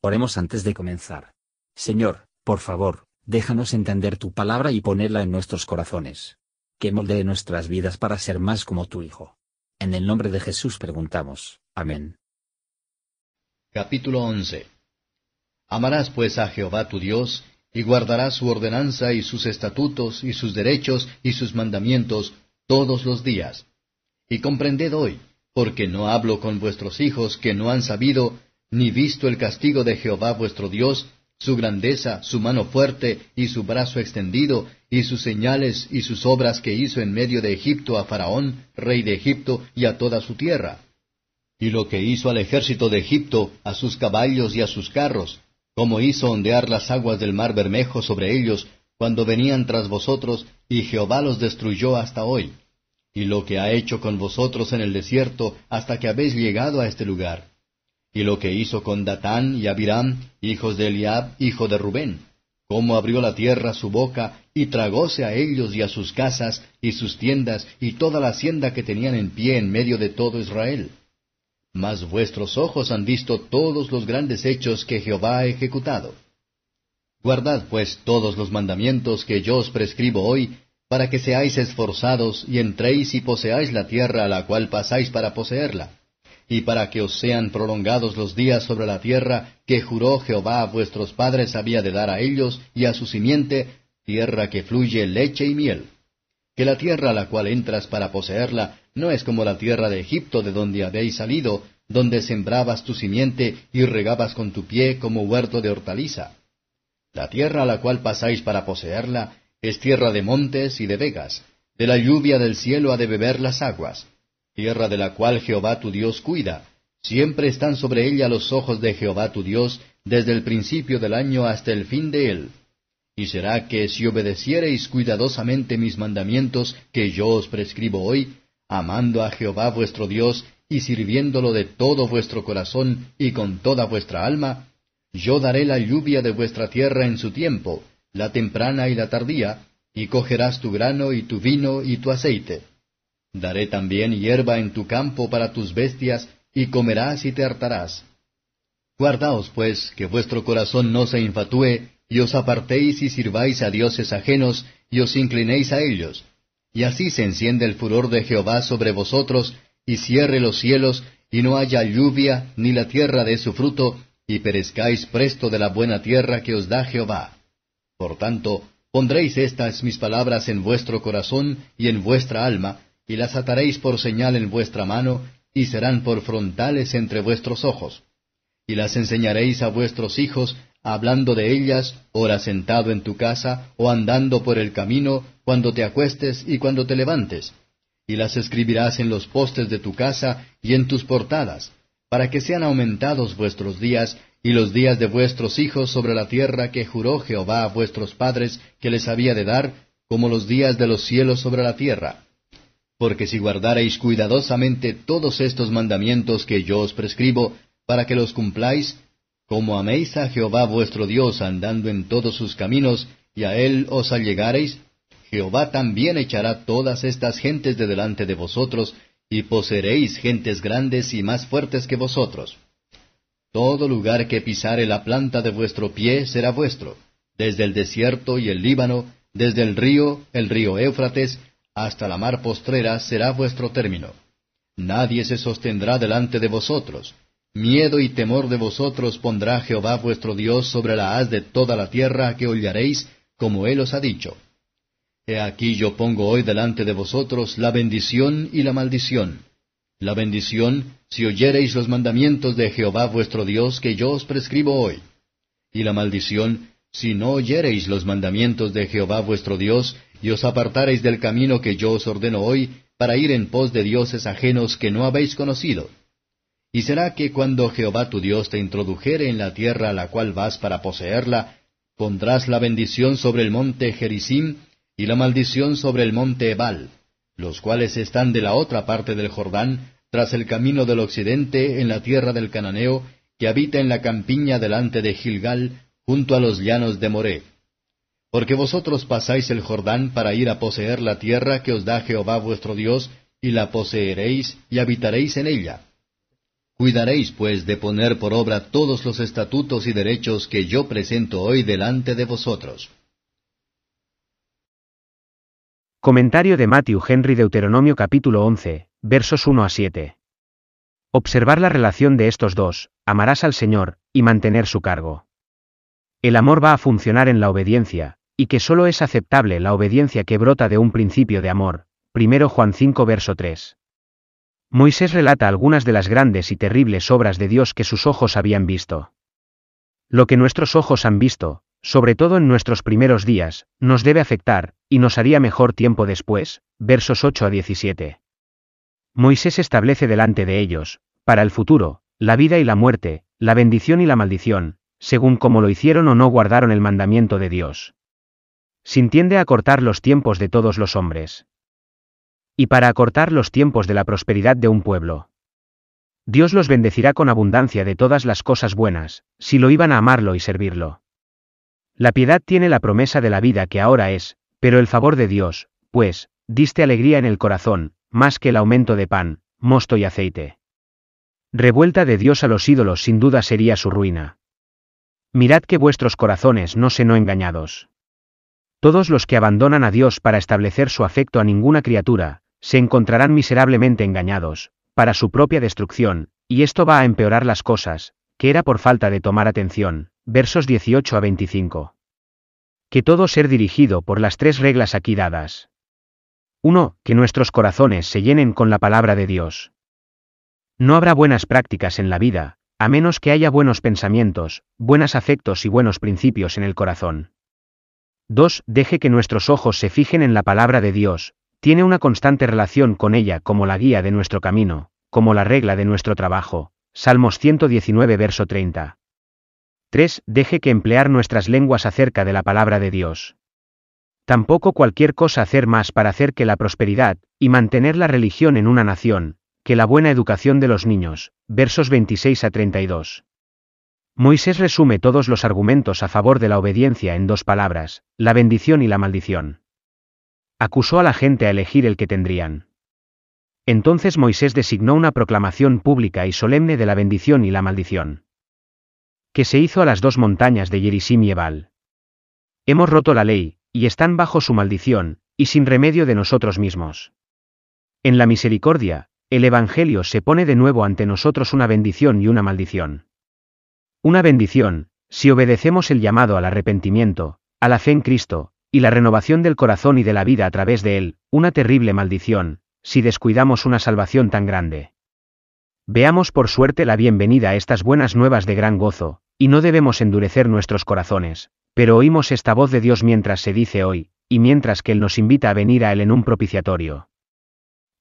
Oremos antes de comenzar. Señor, por favor, déjanos entender tu palabra y ponerla en nuestros corazones. Que moldee nuestras vidas para ser más como tu Hijo. En el nombre de Jesús preguntamos. Amén. Capítulo 11 Amarás pues a Jehová tu Dios, y guardarás su ordenanza y sus estatutos y sus derechos y sus mandamientos todos los días. Y comprended hoy, porque no hablo con vuestros hijos que no han sabido ni visto el castigo de Jehová vuestro Dios, su grandeza, su mano fuerte y su brazo extendido, y sus señales y sus obras que hizo en medio de Egipto a Faraón, rey de Egipto, y a toda su tierra. Y lo que hizo al ejército de Egipto, a sus caballos y a sus carros, como hizo ondear las aguas del mar Bermejo sobre ellos, cuando venían tras vosotros, y Jehová los destruyó hasta hoy. Y lo que ha hecho con vosotros en el desierto, hasta que habéis llegado a este lugar y lo que hizo con Datán y Abiram, hijos de Eliab, hijo de Rubén, cómo abrió la tierra su boca, y tragóse a ellos y a sus casas, y sus tiendas, y toda la hacienda que tenían en pie en medio de todo Israel. Mas vuestros ojos han visto todos los grandes hechos que Jehová ha ejecutado. Guardad pues todos los mandamientos que yo os prescribo hoy, para que seáis esforzados y entréis y poseáis la tierra a la cual pasáis para poseerla y para que os sean prolongados los días sobre la tierra que juró Jehová a vuestros padres había de dar a ellos y a su simiente, tierra que fluye leche y miel. Que la tierra a la cual entras para poseerla no es como la tierra de Egipto de donde habéis salido, donde sembrabas tu simiente y regabas con tu pie como huerto de hortaliza. La tierra a la cual pasáis para poseerla es tierra de montes y de vegas, de la lluvia del cielo ha de beber las aguas tierra de la cual Jehová tu Dios cuida. Siempre están sobre ella los ojos de Jehová tu Dios, desde el principio del año hasta el fin de él. Y será que si obedeciereis cuidadosamente mis mandamientos que yo os prescribo hoy, amando a Jehová vuestro Dios y sirviéndolo de todo vuestro corazón y con toda vuestra alma, yo daré la lluvia de vuestra tierra en su tiempo, la temprana y la tardía, y cogerás tu grano y tu vino y tu aceite. Daré también hierba en tu campo para tus bestias, y comerás y te hartarás. Guardaos, pues, que vuestro corazón no se infatúe, y os apartéis y sirváis a dioses ajenos, y os inclinéis a ellos. Y así se enciende el furor de Jehová sobre vosotros, y cierre los cielos, y no haya lluvia, ni la tierra dé su fruto, y perezcáis presto de la buena tierra que os da Jehová. Por tanto, pondréis estas mis palabras en vuestro corazón y en vuestra alma, y las ataréis por señal en vuestra mano, y serán por frontales entre vuestros ojos. Y las enseñaréis a vuestros hijos, hablando de ellas, ora sentado en tu casa, o andando por el camino, cuando te acuestes y cuando te levantes. Y las escribirás en los postes de tu casa y en tus portadas, para que sean aumentados vuestros días, y los días de vuestros hijos sobre la tierra que juró Jehová a vuestros padres que les había de dar, como los días de los cielos sobre la tierra porque si guardareis cuidadosamente todos estos mandamientos que yo os prescribo, para que los cumpláis, como améis a Jehová vuestro Dios andando en todos sus caminos, y a él os allegareis, Jehová también echará todas estas gentes de delante de vosotros, y poseeréis gentes grandes y más fuertes que vosotros. Todo lugar que pisare la planta de vuestro pie será vuestro, desde el desierto y el Líbano, desde el río, el río Éufrates, hasta la mar postrera será vuestro término. Nadie se sostendrá delante de vosotros. Miedo y temor de vosotros pondrá Jehová vuestro Dios sobre la haz de toda la tierra que hollaréis, como él os ha dicho. He aquí yo pongo hoy delante de vosotros la bendición y la maldición. La bendición, si oyereis los mandamientos de Jehová vuestro Dios que yo os prescribo hoy. Y la maldición, si no oyereis los mandamientos de Jehová vuestro Dios, y os apartareis del camino que yo os ordeno hoy, para ir en pos de dioses ajenos que no habéis conocido. Y será que cuando Jehová tu Dios te introdujere en la tierra a la cual vas para poseerla, pondrás la bendición sobre el monte Gerizim y la maldición sobre el monte Ebal, los cuales están de la otra parte del Jordán, tras el camino del occidente en la tierra del Cananeo, que habita en la campiña delante de Gilgal, junto a los llanos de Moré porque vosotros pasáis el Jordán para ir a poseer la tierra que os da Jehová vuestro Dios, y la poseeréis y habitaréis en ella. Cuidaréis, pues, de poner por obra todos los estatutos y derechos que yo presento hoy delante de vosotros. Comentario de Matthew Henry Deuteronomio capítulo 11, versos 1 a 7. Observar la relación de estos dos, amarás al Señor, y mantener su cargo. El amor va a funcionar en la obediencia, y que solo es aceptable la obediencia que brota de un principio de amor. 1 Juan 5 verso 3. Moisés relata algunas de las grandes y terribles obras de Dios que sus ojos habían visto. Lo que nuestros ojos han visto, sobre todo en nuestros primeros días, nos debe afectar, y nos haría mejor tiempo después, versos 8 a 17. Moisés establece delante de ellos, para el futuro, la vida y la muerte, la bendición y la maldición, según como lo hicieron o no guardaron el mandamiento de Dios. Sin tiende a cortar los tiempos de todos los hombres. Y para acortar los tiempos de la prosperidad de un pueblo. Dios los bendecirá con abundancia de todas las cosas buenas, si lo iban a amarlo y servirlo. La piedad tiene la promesa de la vida que ahora es, pero el favor de Dios, pues, diste alegría en el corazón, más que el aumento de pan, mosto y aceite. Revuelta de Dios a los ídolos sin duda sería su ruina. Mirad que vuestros corazones no se no engañados. Todos los que abandonan a Dios para establecer su afecto a ninguna criatura, se encontrarán miserablemente engañados, para su propia destrucción, y esto va a empeorar las cosas, que era por falta de tomar atención, versos 18 a 25. Que todo ser dirigido por las tres reglas aquí dadas. 1. Que nuestros corazones se llenen con la palabra de Dios. No habrá buenas prácticas en la vida, a menos que haya buenos pensamientos, buenos afectos y buenos principios en el corazón. 2. Deje que nuestros ojos se fijen en la palabra de Dios, tiene una constante relación con ella como la guía de nuestro camino, como la regla de nuestro trabajo. Salmos 119 verso 30. 3. Deje que emplear nuestras lenguas acerca de la palabra de Dios. Tampoco cualquier cosa hacer más para hacer que la prosperidad, y mantener la religión en una nación, que la buena educación de los niños. Versos 26 a 32. Moisés resume todos los argumentos a favor de la obediencia en dos palabras, la bendición y la maldición. Acusó a la gente a elegir el que tendrían. Entonces Moisés designó una proclamación pública y solemne de la bendición y la maldición que se hizo a las dos montañas de Yerisim y Ebal. Hemos roto la ley, y están bajo su maldición, y sin remedio de nosotros mismos. En la misericordia, el Evangelio se pone de nuevo ante nosotros una bendición y una maldición. Una bendición, si obedecemos el llamado al arrepentimiento, a la fe en Cristo, y la renovación del corazón y de la vida a través de él, una terrible maldición, si descuidamos una salvación tan grande. Veamos por suerte la bienvenida a estas buenas nuevas de gran gozo, y no debemos endurecer nuestros corazones, pero oímos esta voz de Dios mientras se dice hoy, y mientras que Él nos invita a venir a Él en un propiciatorio.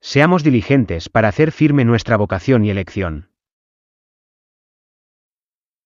Seamos diligentes para hacer firme nuestra vocación y elección.